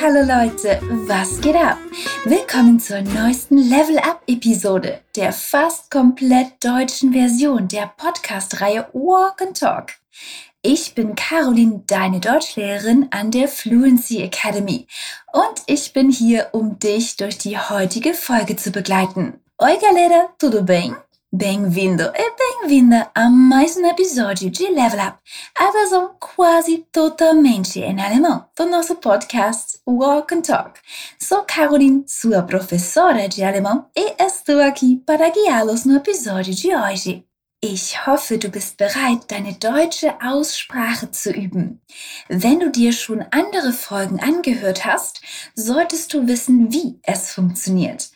Hallo Leute, was geht ab? Willkommen zur neuesten Level Up Episode der fast komplett deutschen Version der Podcast-Reihe Walk and Talk. Ich bin Caroline, deine Deutschlehrerin an der Fluency Academy und ich bin hier, um dich durch die heutige Folge zu begleiten. Oi galera, tudo bem? Bem-vindo e bem-vinda a mais um episódio de Level Up, a versão quase totalmente em alemão do nosso podcast Walk and Talk. Sou Caroline, sua professora de alemão, e estou aqui para guiá-los no episódio de hoje. Ich hoffe, du bist bereit, deine deutsche Aussprache zu üben. Wenn du dir schon andere Folgen angehört hast, solltest du wissen, wie es funktioniert.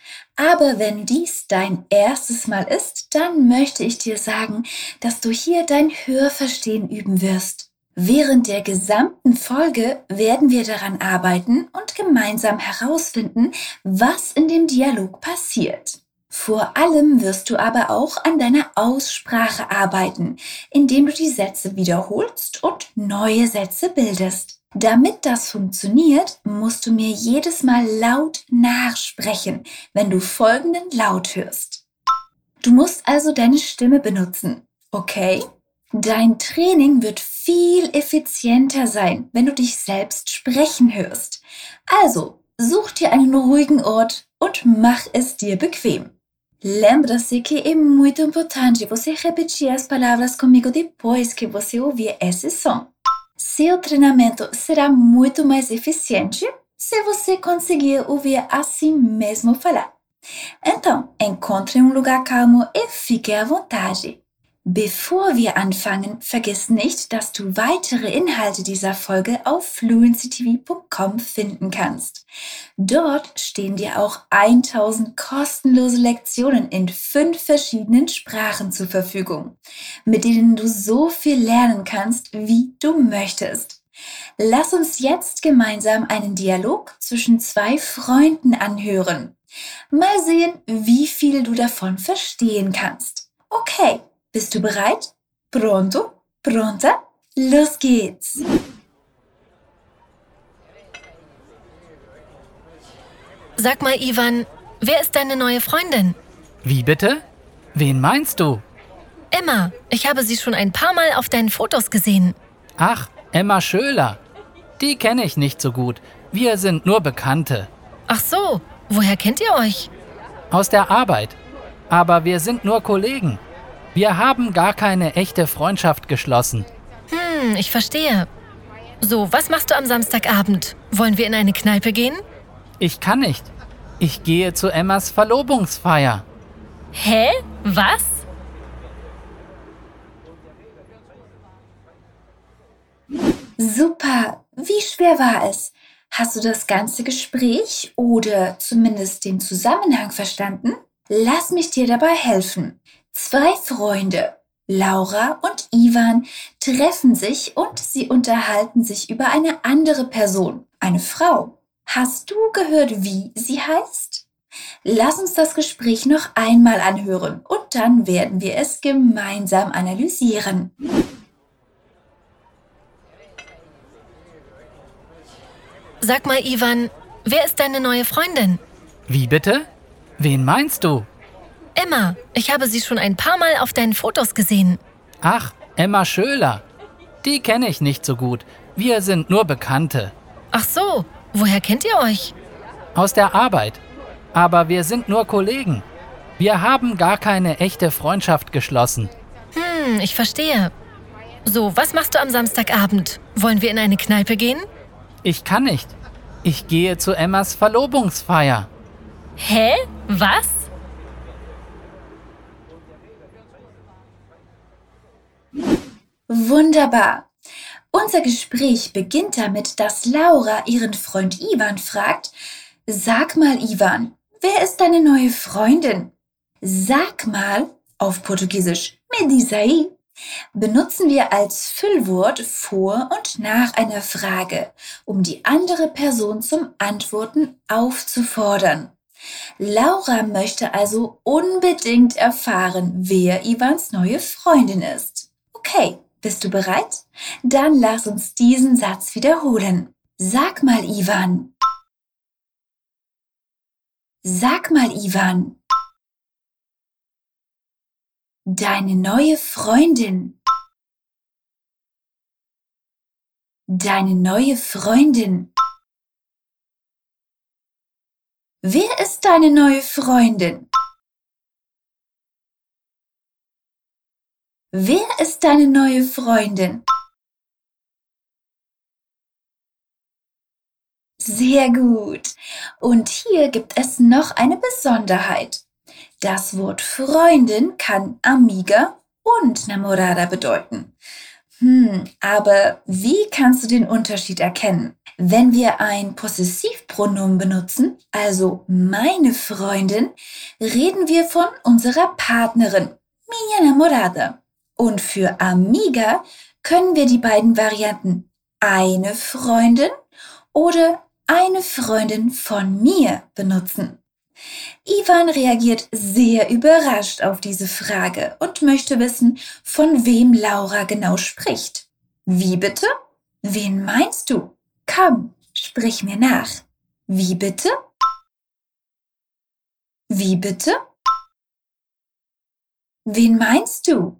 Aber wenn dies dein erstes Mal ist, dann möchte ich dir sagen, dass du hier dein Hörverstehen üben wirst. Während der gesamten Folge werden wir daran arbeiten und gemeinsam herausfinden, was in dem Dialog passiert. Vor allem wirst du aber auch an deiner Aussprache arbeiten, indem du die Sätze wiederholst und neue Sätze bildest. Damit das funktioniert, musst du mir jedes Mal laut nachsprechen, wenn du folgenden Laut hörst. Du musst also deine Stimme benutzen, okay? Dein Training wird viel effizienter sein, wenn du dich selbst sprechen hörst. Also, such dir einen ruhigen Ort und mach es dir bequem. Lembra-se que é muito importante você repetir as palavras comigo depois que você ouvir esse som. Seu treinamento será muito mais eficiente se você conseguir ouvir assim mesmo falar. Então, encontre um lugar calmo e fique à vontade. Bevor wir anfangen, vergiss nicht, dass du weitere Inhalte dieser Folge auf fluencytv.com finden kannst. Dort stehen dir auch 1000 kostenlose Lektionen in fünf verschiedenen Sprachen zur Verfügung, mit denen du so viel lernen kannst, wie du möchtest. Lass uns jetzt gemeinsam einen Dialog zwischen zwei Freunden anhören. Mal sehen, wie viel du davon verstehen kannst. Okay, bist du bereit? Pronto? Pronta? Los geht's! Sag mal, Ivan, wer ist deine neue Freundin? Wie bitte? Wen meinst du? Emma. Ich habe sie schon ein paar Mal auf deinen Fotos gesehen. Ach, Emma Schöler. Die kenne ich nicht so gut. Wir sind nur Bekannte. Ach so, woher kennt ihr euch? Aus der Arbeit. Aber wir sind nur Kollegen. Wir haben gar keine echte Freundschaft geschlossen. Hm, ich verstehe. So, was machst du am Samstagabend? Wollen wir in eine Kneipe gehen? Ich kann nicht. Ich gehe zu Emmas Verlobungsfeier. Hä? Was? Super! Wie schwer war es? Hast du das ganze Gespräch oder zumindest den Zusammenhang verstanden? Lass mich dir dabei helfen. Zwei Freunde, Laura und Ivan, treffen sich und sie unterhalten sich über eine andere Person, eine Frau. Hast du gehört, wie sie heißt? Lass uns das Gespräch noch einmal anhören und dann werden wir es gemeinsam analysieren. Sag mal, Ivan, wer ist deine neue Freundin? Wie bitte? Wen meinst du? Emma. Ich habe sie schon ein paar Mal auf deinen Fotos gesehen. Ach, Emma Schöler. Die kenne ich nicht so gut. Wir sind nur Bekannte. Ach so, woher kennt ihr euch? Aus der Arbeit. Aber wir sind nur Kollegen. Wir haben gar keine echte Freundschaft geschlossen. Hm, ich verstehe. So, was machst du am Samstagabend? Wollen wir in eine Kneipe gehen? Ich kann nicht. Ich gehe zu Emmas Verlobungsfeier. Hä? Was? Wunderbar. Unser Gespräch beginnt damit, dass Laura ihren Freund Ivan fragt, Sag mal, Ivan, wer ist deine neue Freundin? Sag mal, auf Portugiesisch, me diz aí, benutzen wir als Füllwort vor und nach einer Frage, um die andere Person zum Antworten aufzufordern. Laura möchte also unbedingt erfahren, wer Ivans neue Freundin ist. Okay, bist du bereit? Dann lass uns diesen Satz wiederholen. Sag mal, Ivan. Sag mal, Ivan. Deine neue Freundin. Deine neue Freundin. Wer ist deine neue Freundin? Wer ist deine neue Freundin? Sehr gut. Und hier gibt es noch eine Besonderheit. Das Wort Freundin kann Amiga und Namorada bedeuten. Hm, aber wie kannst du den Unterschied erkennen? Wenn wir ein Possessivpronomen benutzen, also meine Freundin, reden wir von unserer Partnerin, minha namorada. Und für Amiga können wir die beiden Varianten eine Freundin oder eine Freundin von mir benutzen. Ivan reagiert sehr überrascht auf diese Frage und möchte wissen, von wem Laura genau spricht. Wie bitte? Wen meinst du? Komm, sprich mir nach. Wie bitte? Wie bitte? Wen meinst du?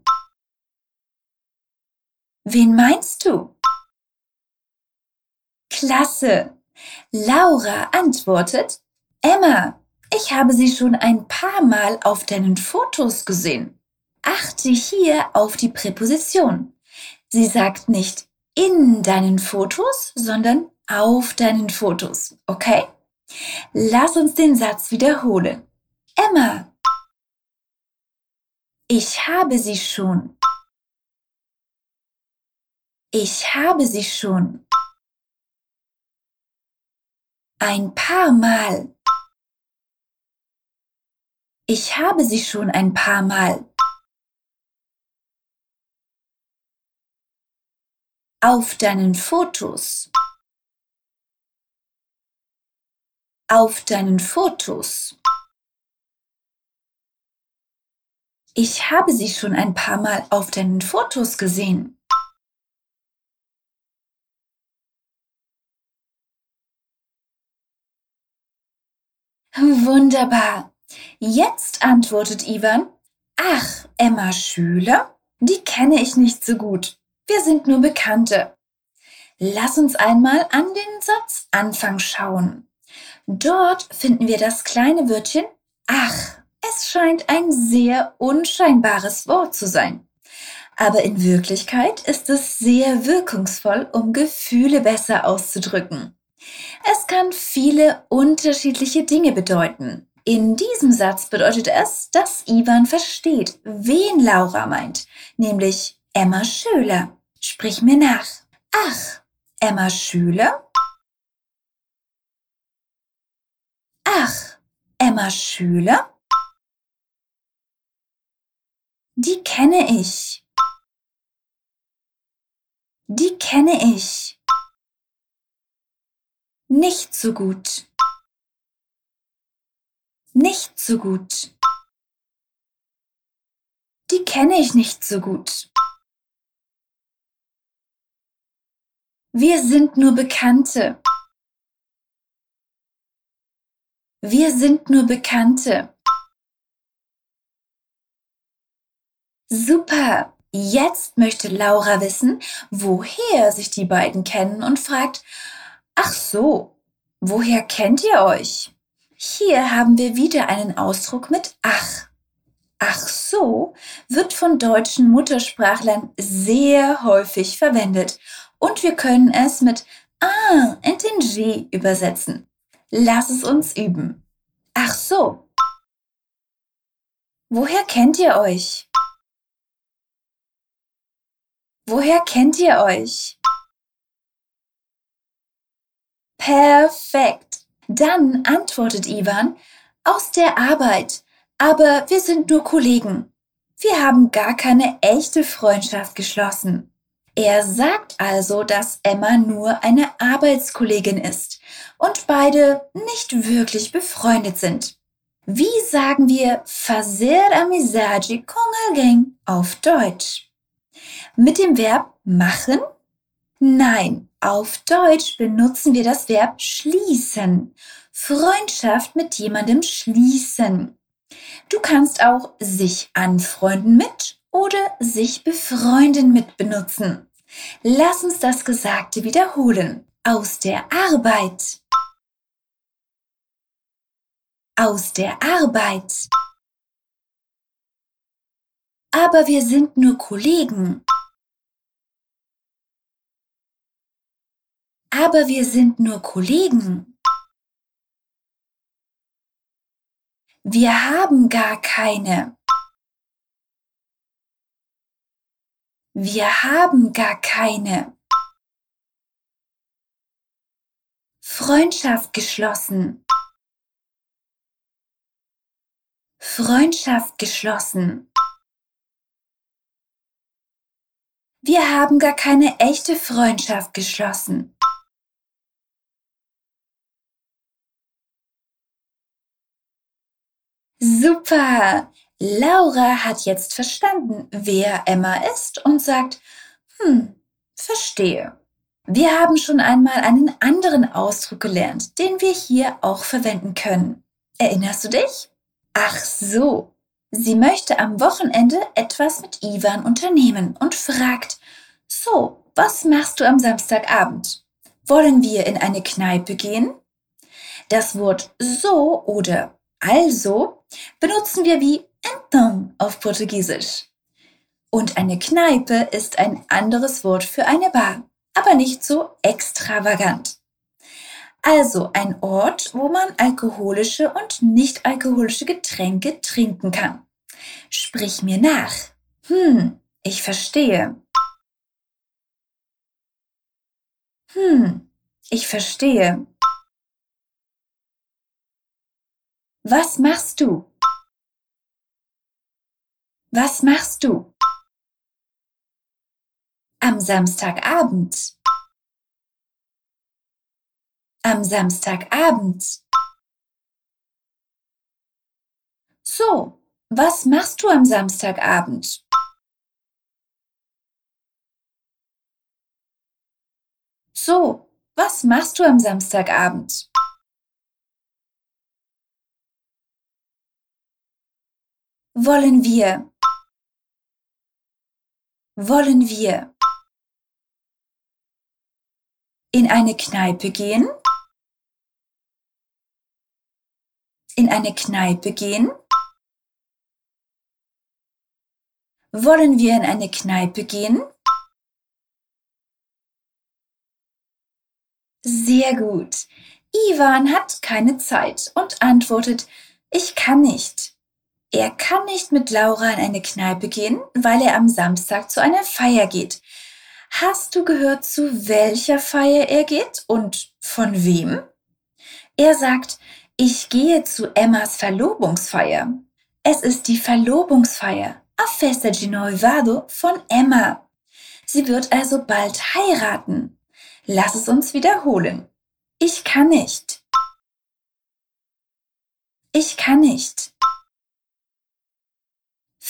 Wen meinst du? Klasse! Laura antwortet, Emma, ich habe sie schon ein paar Mal auf deinen Fotos gesehen. Achte hier auf die Präposition. Sie sagt nicht in deinen Fotos, sondern auf deinen Fotos. Okay? Lass uns den Satz wiederholen. Emma. Ich habe sie schon. Ich habe sie schon. Ein paar Mal. Ich habe sie schon ein paar Mal. Auf deinen Fotos. Auf deinen Fotos. Ich habe sie schon ein paar Mal auf deinen Fotos gesehen. Wunderbar. Jetzt antwortet Ivan, ach, Emma Schüler, die kenne ich nicht so gut. Wir sind nur Bekannte. Lass uns einmal an den Satzanfang schauen. Dort finden wir das kleine Wörtchen ach. Es scheint ein sehr unscheinbares Wort zu sein. Aber in Wirklichkeit ist es sehr wirkungsvoll, um Gefühle besser auszudrücken. Es kann viele unterschiedliche Dinge bedeuten. In diesem Satz bedeutet es, dass Ivan versteht, wen Laura meint, nämlich Emma Schöler. Sprich mir nach. Ach, Emma Schüler? Ach, Emma Schüler? Die kenne ich. Die kenne ich. Nicht so gut. Nicht so gut. Die kenne ich nicht so gut. Wir sind nur Bekannte. Wir sind nur Bekannte. Super! Jetzt möchte Laura wissen, woher sich die beiden kennen und fragt, Ach so, woher kennt ihr euch? Hier haben wir wieder einen Ausdruck mit ach. Ach so wird von deutschen Muttersprachlern sehr häufig verwendet und wir können es mit ah entendu übersetzen. Lass es uns üben. Ach so. Woher kennt ihr euch? Woher kennt ihr euch? Perfekt. Dann antwortet Ivan, aus der Arbeit. Aber wir sind nur Kollegen. Wir haben gar keine echte Freundschaft geschlossen. Er sagt also, dass Emma nur eine Arbeitskollegin ist und beide nicht wirklich befreundet sind. Wie sagen wir fazer amizade com alguém auf Deutsch? Mit dem Verb machen Nein, auf Deutsch benutzen wir das Verb schließen. Freundschaft mit jemandem schließen. Du kannst auch sich anfreunden mit oder sich befreunden mit benutzen. Lass uns das Gesagte wiederholen. Aus der Arbeit. Aus der Arbeit. Aber wir sind nur Kollegen. Aber wir sind nur Kollegen. Wir haben gar keine. Wir haben gar keine. Freundschaft geschlossen. Freundschaft geschlossen. Wir haben gar keine echte Freundschaft geschlossen. Super! Laura hat jetzt verstanden, wer Emma ist und sagt, hm, verstehe. Wir haben schon einmal einen anderen Ausdruck gelernt, den wir hier auch verwenden können. Erinnerst du dich? Ach so. Sie möchte am Wochenende etwas mit Ivan unternehmen und fragt, so, was machst du am Samstagabend? Wollen wir in eine Kneipe gehen? Das Wort so oder also benutzen wir wie então auf Portugiesisch. Und eine Kneipe ist ein anderes Wort für eine Bar, aber nicht so extravagant. Also ein Ort, wo man alkoholische und nicht alkoholische Getränke trinken kann. Sprich mir nach. Hm, ich verstehe. Hm, ich verstehe. Was machst du? Was machst du? Am Samstagabend. Am Samstagabend. So, was machst du am Samstagabend? So, was machst du am Samstagabend? Wollen wir? Wollen wir in eine Kneipe gehen? In eine Kneipe gehen? Wollen wir in eine Kneipe gehen? Sehr gut. Ivan hat keine Zeit und antwortet, ich kann nicht. Er kann nicht mit Laura in eine Kneipe gehen, weil er am Samstag zu einer Feier geht. Hast du gehört, zu welcher Feier er geht und von wem? Er sagt, ich gehe zu Emmas Verlobungsfeier. Es ist die Verlobungsfeier, a festa de noivado von Emma. Sie wird also bald heiraten. Lass es uns wiederholen. Ich kann nicht. Ich kann nicht.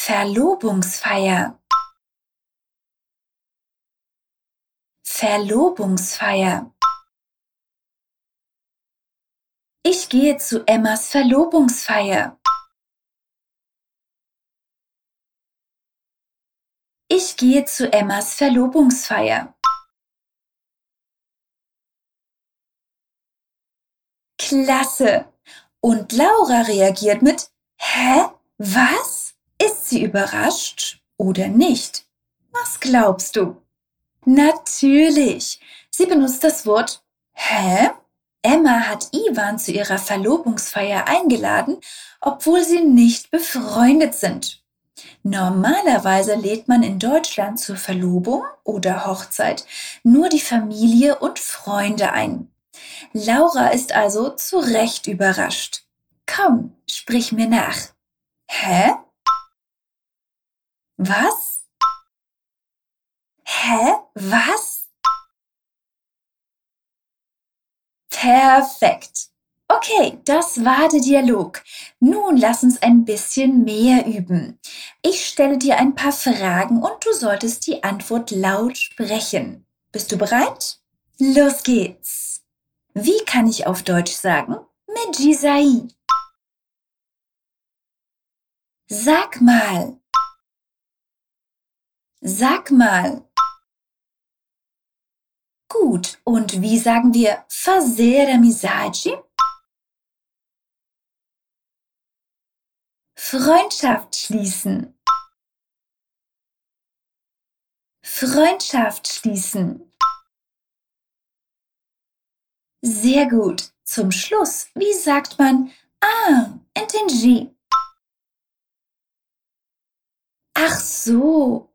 Verlobungsfeier. Verlobungsfeier. Ich gehe zu Emmas Verlobungsfeier. Ich gehe zu Emmas Verlobungsfeier. Klasse! Und Laura reagiert mit Hä? Was? Ist sie überrascht oder nicht? Was glaubst du? Natürlich. Sie benutzt das Wort Hä? Emma hat Ivan zu ihrer Verlobungsfeier eingeladen, obwohl sie nicht befreundet sind. Normalerweise lädt man in Deutschland zur Verlobung oder Hochzeit nur die Familie und Freunde ein. Laura ist also zu Recht überrascht. Komm, sprich mir nach. Hä? Was? Hä? Was? Perfekt. Okay, das war der Dialog. Nun lass uns ein bisschen mehr üben. Ich stelle dir ein paar Fragen und du solltest die Antwort laut sprechen. Bist du bereit? Los geht's! Wie kann ich auf Deutsch sagen? Medjisai. Sag mal. Sag mal. Gut, und wie sagen wir fazer amizade? Freundschaft schließen. Freundschaft schließen. Sehr gut. Zum Schluss, wie sagt man Ah, entendi. Ach so.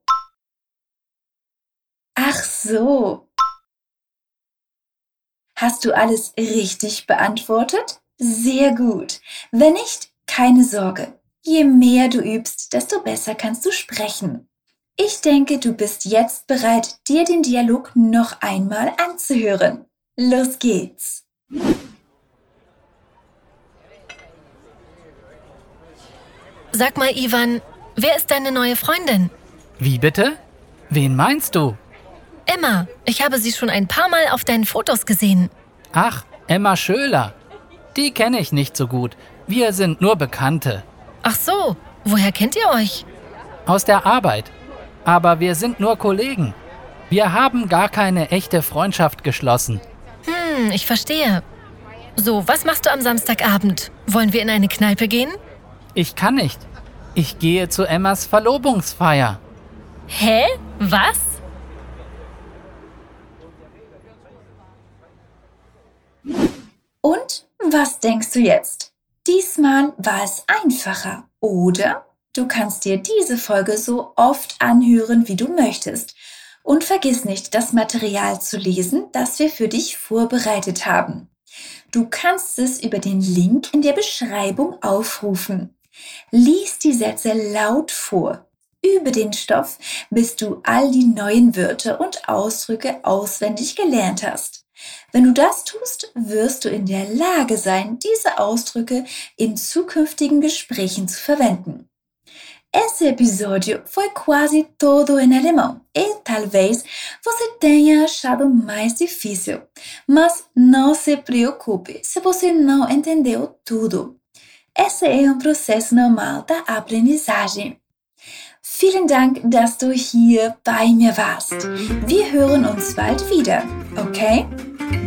So. Hast du alles richtig beantwortet? Sehr gut. Wenn nicht, keine Sorge. Je mehr du übst, desto besser kannst du sprechen. Ich denke, du bist jetzt bereit, dir den Dialog noch einmal anzuhören. Los geht's! Sag mal, Ivan, wer ist deine neue Freundin? Wie bitte? Wen meinst du? Emma. Ich habe sie schon ein paar Mal auf deinen Fotos gesehen. Ach, Emma Schöler. Die kenne ich nicht so gut. Wir sind nur Bekannte. Ach so, woher kennt ihr euch? Aus der Arbeit. Aber wir sind nur Kollegen. Wir haben gar keine echte Freundschaft geschlossen. Hm, ich verstehe. So, was machst du am Samstagabend? Wollen wir in eine Kneipe gehen? Ich kann nicht. Ich gehe zu Emmas Verlobungsfeier. Hä? Was? Und was denkst du jetzt? Diesmal war es einfacher, oder? Du kannst dir diese Folge so oft anhören, wie du möchtest. Und vergiss nicht, das Material zu lesen, das wir für dich vorbereitet haben. Du kannst es über den Link in der Beschreibung aufrufen. Lies die Sätze laut vor. Übe den Stoff, bis du all die neuen Wörter und Ausdrücke auswendig gelernt hast. Wenn du das tust, wirst du in der Lage sein, diese Ausdrücke in zukünftigen Gesprächen zu verwenden. Esse episódio foi quase todo em alemão e talvez você tenha achado mais difícil, mas não se preocupe se você não entendeu tudo. Esse é um processo normal da aprendizagem. Vielen Dank, dass du hier bei mir warst. Wir hören uns bald wieder, okay?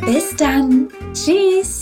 Bis dann. Tschüss.